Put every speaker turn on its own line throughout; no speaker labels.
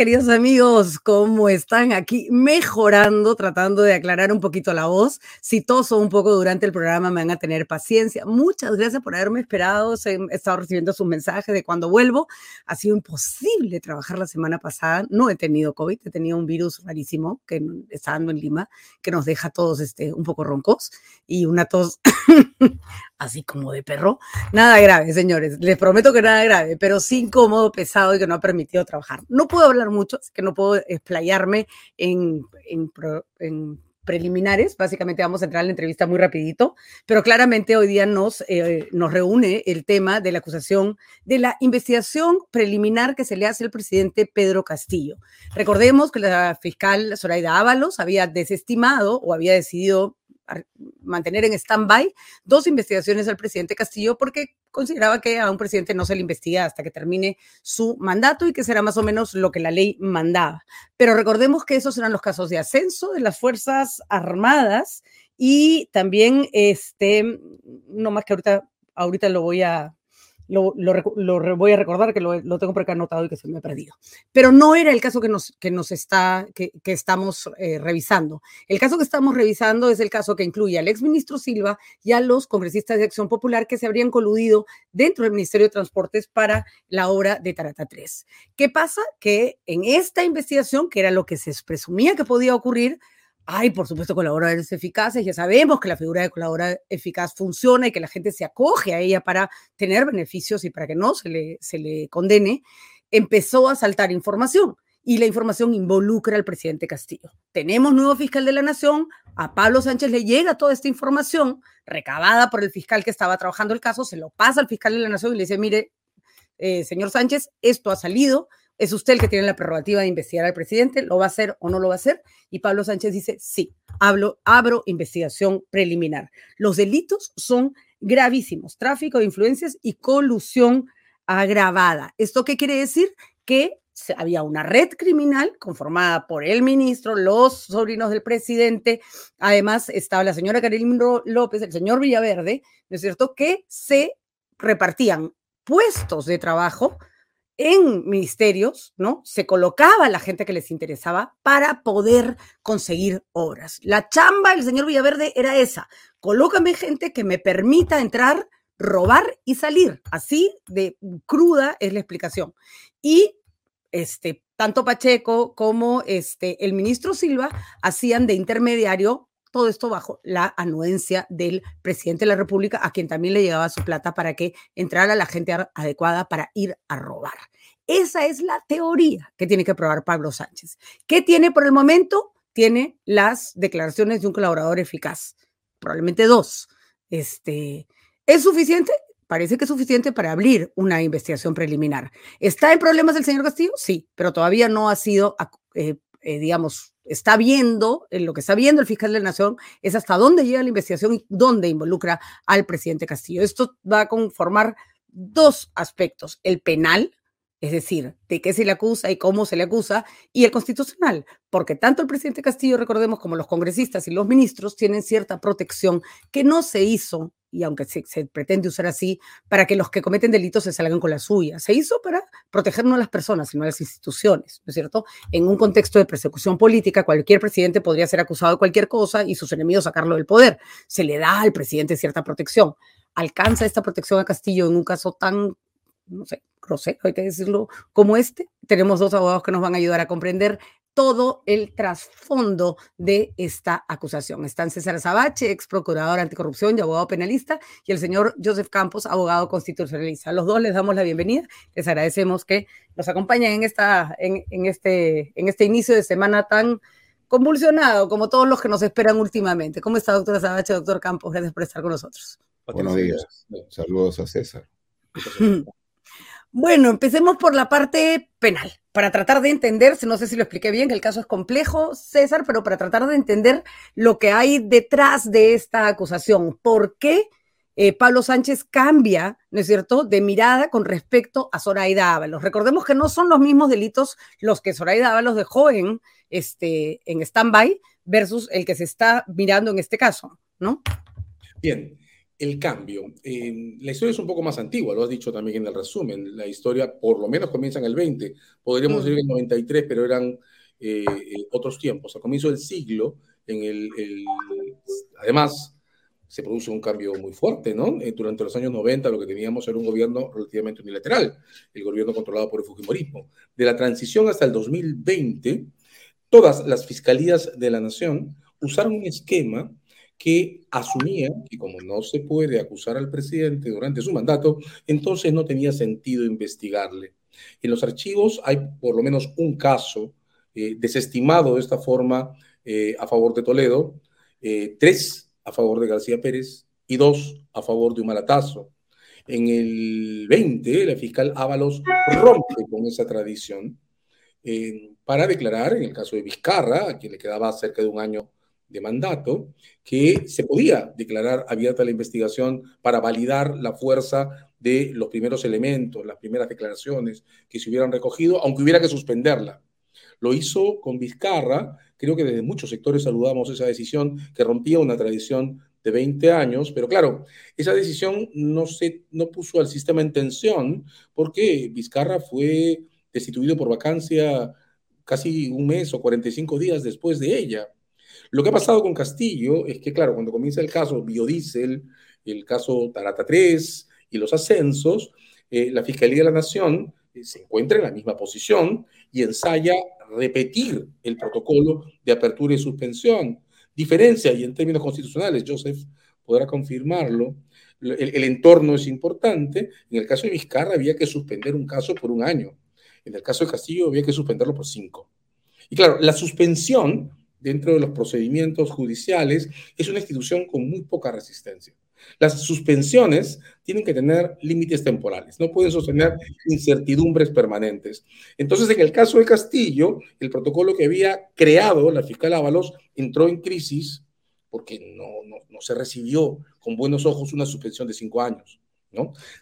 queridos amigos. ¿Cómo están aquí? Mejorando, tratando de aclarar un poquito la voz. Si toso un poco durante el programa, me van a tener paciencia. Muchas gracias por haberme esperado. He estado recibiendo sus mensajes de cuando vuelvo. Ha sido imposible trabajar la semana pasada. No he tenido COVID, he tenido un virus rarísimo que está dando en Lima, que nos deja todos este, un poco roncos y una tos así como de perro. Nada grave, señores. Les prometo que nada grave, pero sí incómodo, pesado y que no ha permitido trabajar. No puedo hablar mucho, así que no puedo explayarme en, preliminares. Básicamente vamos a entrar en la entrevista muy rapidito, pero claramente hoy día nos, eh, nos reúne el tema de la acusación de la investigación preliminar que se le hace al presidente Pedro Castillo. Recordemos que la fiscal Zoraida Ábalos había desestimado o había decidido mantener en stand-by dos investigaciones al presidente Castillo porque consideraba que a un presidente no se le investiga hasta que termine su mandato y que será más o menos lo que la ley mandaba. Pero recordemos que esos eran los casos de ascenso de las Fuerzas Armadas y también, este, no más que ahorita, ahorita lo voy a, lo, voy a recordar que lo, tengo por acá anotado y que se me ha perdido. Pero no era el caso que nos, que nos está, que, estamos eh, revisando. El caso que estamos revisando es el caso que incluye al exministro Silva y a los congresistas de Acción Popular que se habrían coludido dentro del Ministerio de Transportes para la obra de Tarata 3. ¿Qué pasa? Que en esta investigación, que era lo que se presumía que podía ocurrir, hay, por supuesto, colaboradores eficaces. Ya sabemos que la figura de colaborador eficaz funciona y que la gente se acoge a ella para tener beneficios y para que no se le, se le condene. Empezó a saltar información y la información involucra al presidente Castillo. Tenemos nuevo fiscal de la Nación, a Pablo Sánchez le llega toda esta información recabada por el fiscal que estaba trabajando el caso, se lo pasa al fiscal de la Nación y le dice, mire, eh, señor Sánchez, esto ha salido, es usted el que tiene la prerrogativa de investigar al presidente, ¿lo va a hacer o no lo va a hacer? Y Pablo Sánchez dice, sí, abro investigación preliminar. Los delitos son gravísimos, tráfico de influencias y colusión agravada. ¿Esto qué quiere decir? Que había una red criminal conformada por el ministro, los sobrinos del presidente, además estaba la señora Karim López, el señor Villaverde, ¿no es cierto?, que se repartían puestos de trabajo en ministerios, ¿no? Se colocaba la gente que les interesaba para poder conseguir obras. La chamba del señor Villaverde era esa, colócame gente que me permita entrar, robar y salir. Así de cruda es la explicación. Y este, tanto Pacheco como este, el ministro Silva hacían de intermediario todo esto bajo la anuencia del presidente de la República, a quien también le llegaba su plata para que entrara la gente adecuada para ir a robar. Esa es la teoría que tiene que probar Pablo Sánchez. ¿Qué tiene por el momento? Tiene las declaraciones de un colaborador eficaz, probablemente dos. Este, ¿Es suficiente? Parece que es suficiente para abrir una investigación preliminar. ¿Está en problemas el señor Castillo? Sí, pero todavía no ha sido, eh, eh, digamos, está viendo, en lo que está viendo el fiscal de la Nación es hasta dónde llega la investigación y dónde involucra al presidente Castillo. Esto va a conformar dos aspectos, el penal, es decir, de qué se le acusa y cómo se le acusa, y el constitucional, porque tanto el presidente Castillo, recordemos, como los congresistas y los ministros tienen cierta protección que no se hizo, y aunque se, pretende usar así, para que los que cometen delitos se salgan con la suya, se hizo para proteger no a las personas, sino a las instituciones, ¿no es cierto? En un contexto de persecución política, cualquier presidente podría ser acusado de cualquier cosa y sus enemigos sacarlo del poder. Se le da al presidente cierta protección. ¿Alcanza esta protección a Castillo en un caso tan no sé, grosero, hay que decirlo, como este. Tenemos dos abogados que nos van a ayudar a comprender todo el trasfondo de esta acusación. Están César Sabache, ex procurador anticorrupción y abogado penalista, y el señor Joseph Campos, abogado constitucionalista. A los dos les damos la bienvenida. Les agradecemos que nos acompañen en, esta, en, en, este, en este inicio de semana tan convulsionado como todos los que nos esperan últimamente. ¿Cómo está, doctora Sabache, doctor Campos? Gracias por estar con nosotros.
Buenos días. Saludos a César.
Bueno, empecemos por la parte penal, para tratar de entender, no sé si lo expliqué bien, que el caso es complejo, César, pero para tratar de entender lo que hay detrás de esta acusación. ¿Por qué eh, Pablo Sánchez cambia, ¿no es cierto?, de mirada con respecto a Zoraida Ábalos. Recordemos que no son los mismos delitos los que Zoraida Ábalos dejó en, este, en stand-by versus el que se está mirando en este caso, ¿no?
Bien, el cambio. Eh, la historia es un poco más antigua, lo has dicho también en el resumen. La historia por lo menos comienza en el 20, podríamos decir en el 93, pero eran eh, eh, otros tiempos. A comienzo del siglo, en el, además, se produce un cambio muy fuerte, ¿no? durante los años 90 lo que teníamos era un gobierno relativamente unilateral, el gobierno controlado por el Fujimorismo. De la transición hasta el 2020, todas las fiscalías de la nación usaron un esquema que asumía que como no se puede acusar al presidente durante su mandato, entonces no tenía sentido investigarle. En los archivos hay por lo menos un caso eh, desestimado de esta forma eh, a favor de Toledo, eh, tres a favor de García Pérez y dos a favor de Humalatazo. En el 20, la fiscal Ábalos rompe con esa tradición para declarar, en el caso de Vizcarra, a quien le quedaba cerca de un año de mandato que se podía declarar abierta la investigación para validar la fuerza de los primeros elementos, las primeras declaraciones que se hubieran recogido, aunque hubiera que suspenderla. Lo hizo con Vizcarra, creo que desde muchos sectores saludamos esa decisión que rompía una tradición de 20 años, pero claro, esa decisión no, se, no puso al sistema en tensión porque Vizcarra fue destituido por vacancia casi un mes o 45 días después de ella. Lo que ha pasado con Castillo es que, claro, cuando comienza el caso biodiesel, el caso Tarata 3 y los ascensos, eh, la Fiscalía de la Nación eh, se encuentra en la misma posición y ensaya repetir el protocolo de apertura y suspensión. Diferencia, y en términos constitucionales, Joseph podrá confirmarlo, el, el, entorno es importante. En el caso de Vizcarra había que suspender un caso por un año. En el caso de Castillo había que suspenderlo por cinco. Y claro, la suspensión dentro de los procedimientos judiciales es una institución con muy poca resistencia. Las suspensiones tienen que tener límites temporales, no pueden sostener incertidumbres permanentes. Entonces, en el caso de Castillo, el protocolo que había creado la fiscal Ábalos entró en crisis porque no, no, no se recibió con buenos ojos una suspensión de cinco años.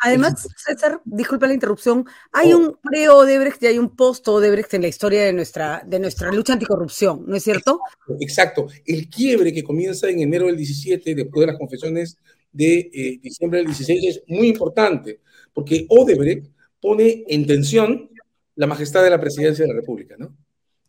Además, César, disculpa la interrupción, hay oh. un pre-Odebrecht y hay un post-Odebrecht en la historia de nuestra, de nuestra lucha anticorrupción, ¿no es cierto?
Exacto. El quiebre que comienza en enero del 17, después de las confesiones de eh, diciembre del 16, es muy importante, porque Odebrecht pone en tensión la majestad de la presidencia de la República, ¿no?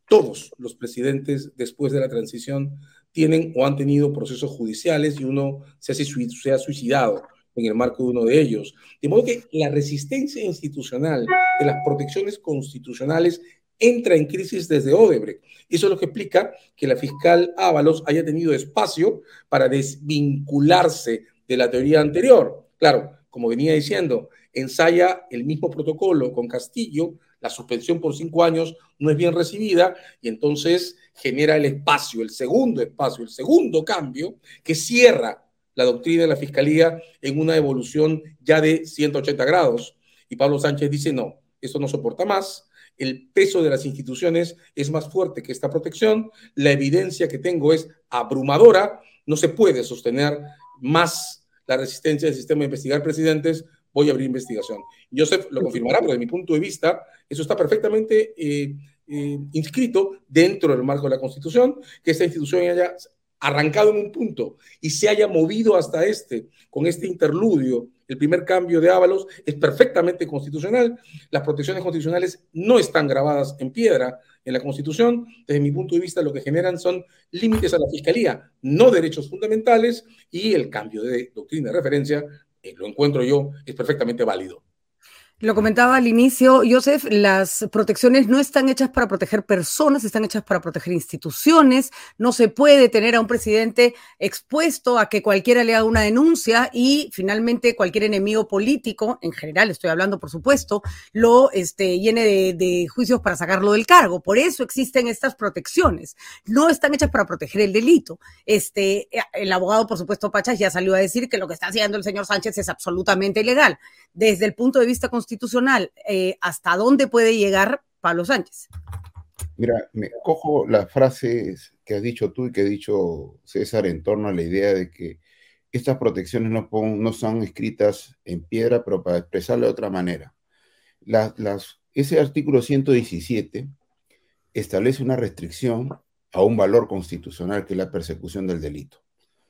Todos los presidentes después de la transición tienen o han tenido procesos judiciales y uno se, se ha suicidado en el marco de uno de ellos. De modo que la resistencia institucional de las protecciones constitucionales entra en crisis desde Odebrecht. Eso es lo que explica que la fiscal Ábalos haya tenido espacio para desvincularse de la teoría anterior. Claro, como venía diciendo, ensaya el mismo protocolo con Castillo, la suspensión por cinco años no es bien recibida y entonces genera el espacio, el segundo espacio, el segundo cambio que cierra la doctrina de la Fiscalía en una evolución ya de 180 grados. Y Pablo Sánchez dice, no, esto no soporta más, el peso de las instituciones es más fuerte que esta protección, la evidencia que tengo es abrumadora, no se puede sostener más la resistencia del sistema de investigar presidentes, voy a abrir investigación. Joseph lo confirmará, pero de mi punto de vista, eso está perfectamente eh, eh, inscrito dentro del marco de la Constitución, que esta institución haya arrancado en un punto y se haya movido hasta este, con este interludio, el primer cambio de Ábalos es perfectamente constitucional. Las protecciones constitucionales no están grabadas en piedra en la Constitución. Desde mi punto de vista, lo que generan son límites a la Fiscalía, no derechos fundamentales, y el cambio de doctrina de referencia, eh, lo encuentro yo, es perfectamente válido.
Lo comentaba al inicio, Joseph, las protecciones no están hechas para proteger personas, están hechas para proteger instituciones. No se puede tener a un presidente expuesto a que cualquiera le haga una denuncia y finalmente cualquier enemigo político, en general estoy hablando por supuesto, lo este, llene de, juicios para sacarlo del cargo. Por eso existen estas protecciones. No están hechas para proteger el delito. Este, el abogado, por supuesto, Pachas, ya salió a decir que lo que está haciendo el señor Sánchez es absolutamente ilegal. Desde el punto de vista constitucional, constitucional, eh, ¿hasta dónde puede llegar Pablo Sánchez?
Mira, me cojo las frases que has dicho tú y que ha dicho César en torno a la idea de que estas protecciones no, no son escritas en piedra, pero para expresarlo de otra manera. Las, las, ese artículo 117 establece una restricción a un valor constitucional que es la persecución del delito.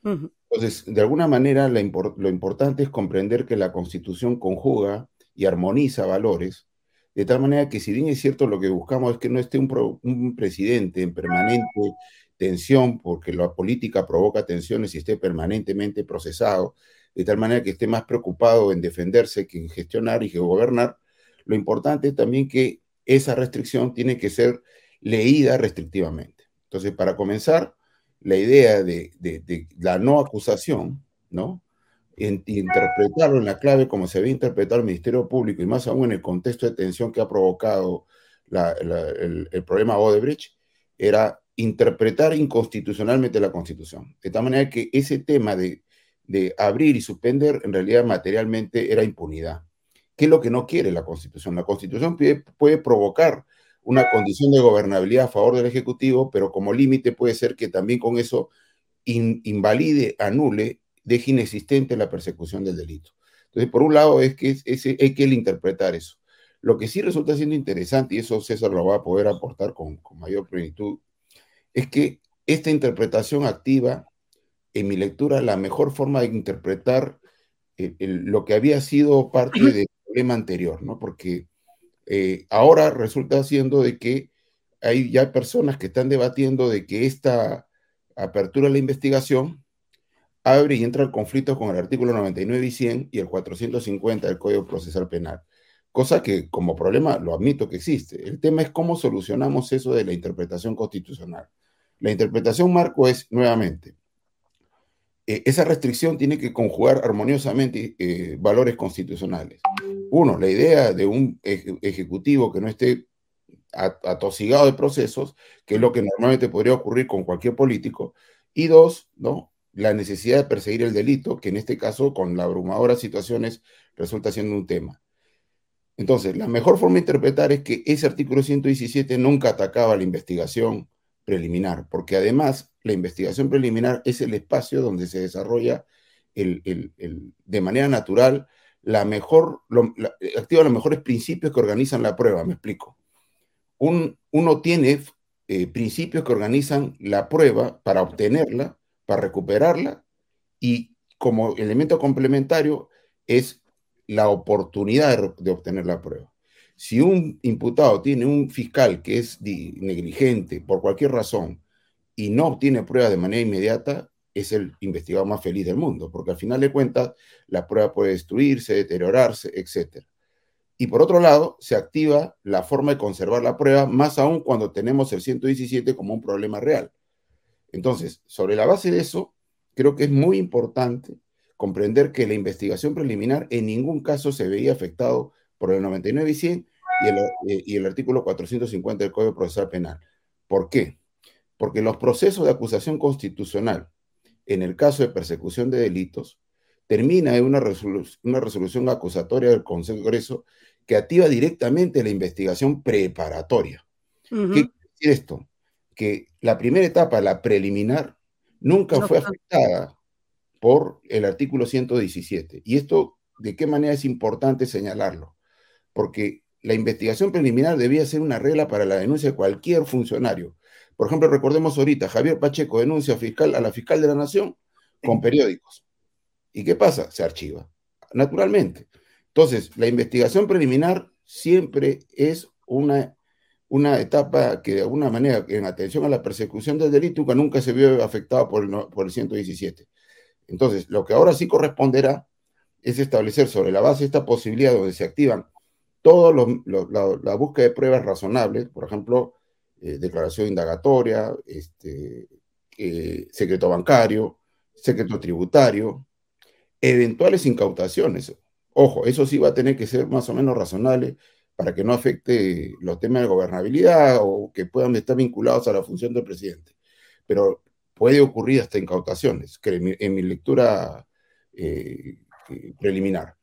Entonces, de alguna manera, lo importante es comprender que la Constitución conjuga y armoniza valores, de tal manera que si bien es cierto lo que buscamos es que no esté un, presidente en permanente tensión, porque la política provoca tensiones y esté permanentemente procesado, de tal manera que esté más preocupado en defenderse que en gestionar y que gobernar, lo importante es también que esa restricción tiene que ser leída restrictivamente. Entonces, para comenzar, la idea de, la no acusación, ¿no? Interpretarlo en la clave como se había interpretado el Ministerio Público y más aún en el contexto de tensión que ha provocado el, problema Odebrecht, era interpretar inconstitucionalmente la Constitución. De tal manera que ese tema de, de abrir y suspender en realidad materialmente era impunidad. ¿Qué es lo que no quiere la Constitución? La Constitución puede provocar una condición de gobernabilidad a favor del Ejecutivo, pero como límite puede ser que también con eso invalide, anule, deje inexistente la persecución del delito. Entonces, por un lado, es que hay que interpretar eso. Lo que sí resulta siendo interesante, y eso César lo va a poder aportar con, mayor plenitud, es que esta interpretación activa, en mi lectura, la mejor forma de interpretar eh, lo que había sido parte del problema anterior, ¿no? Porque eh, ahora resulta siendo de que hay ya personas que están debatiendo de que esta apertura de la investigación abre y entra en conflicto con el artículo 99 y 100 y el 450 del Código Procesal Penal. Cosa que como problema lo admito que existe. El tema es cómo solucionamos eso de la interpretación constitucional. La interpretación marco es, nuevamente, eh, esa restricción tiene que conjugar armoniosamente eh, valores constitucionales. Uno, la idea de un ejecutivo que no esté atosigado de procesos, que es lo que normalmente podría ocurrir con cualquier político. Y dos, ¿no? La necesidad de perseguir el delito, que en este caso, con la abrumadora situaciones, resulta siendo un tema. Entonces, la mejor forma de interpretar es que ese artículo 117 nunca atacaba la investigación preliminar, porque además la investigación preliminar es el espacio donde se desarrolla de manera natural la mejor, activa los mejores principios que organizan la prueba, me explico. uno tiene eh, principios que organizan la prueba para obtenerla, para recuperarla, y como elemento complementario es la oportunidad de, obtener la prueba. Si un imputado tiene un fiscal que es negligente por cualquier razón y no obtiene prueba de manera inmediata, es el investigado más feliz del mundo, porque al final de cuentas la prueba puede destruirse, deteriorarse, etc. Y por otro lado, se activa la forma de conservar la prueba, más aún cuando tenemos el 117 como un problema real. Entonces, sobre la base de eso, creo que es muy importante comprender que la investigación preliminar en ningún caso se veía afectado por el 99 y 100 y el, eh, y el artículo 450 del Código Procesal Penal. ¿Por qué? Porque los procesos de acusación constitucional en el caso de persecución de delitos, termina en una, una resolución acusatoria del Congreso que activa directamente la investigación preparatoria. ¿Qué quiere decir esto? Que la primera etapa, la preliminar, nunca fue afectada por el artículo 117. Y esto, ¿de qué manera es importante señalarlo? Porque la investigación preliminar debía ser una regla para la denuncia de cualquier funcionario, por ejemplo, recordemos ahorita, Javier Pacheco denuncia fiscal, a la fiscal de la Nación con periódicos. ¿Y qué pasa? Se archiva, naturalmente. Entonces, la investigación preliminar siempre es una, una etapa que de alguna manera, en atención a la persecución del delito, nunca se vio afectada por el, por el 117. Entonces, lo que ahora sí corresponderá es establecer sobre la base esta posibilidad donde se activan todos la, la, búsqueda de pruebas razonables, por ejemplo, eh, declaración indagatoria, este, eh, secreto bancario, secreto tributario, eventuales incautaciones. Ojo, eso sí va a tener que ser más o menos razonable para que no afecte los temas de gobernabilidad o que puedan estar vinculados a la función del presidente. Pero puede ocurrir hasta incautaciones, que en mi, lectura eh, preliminar.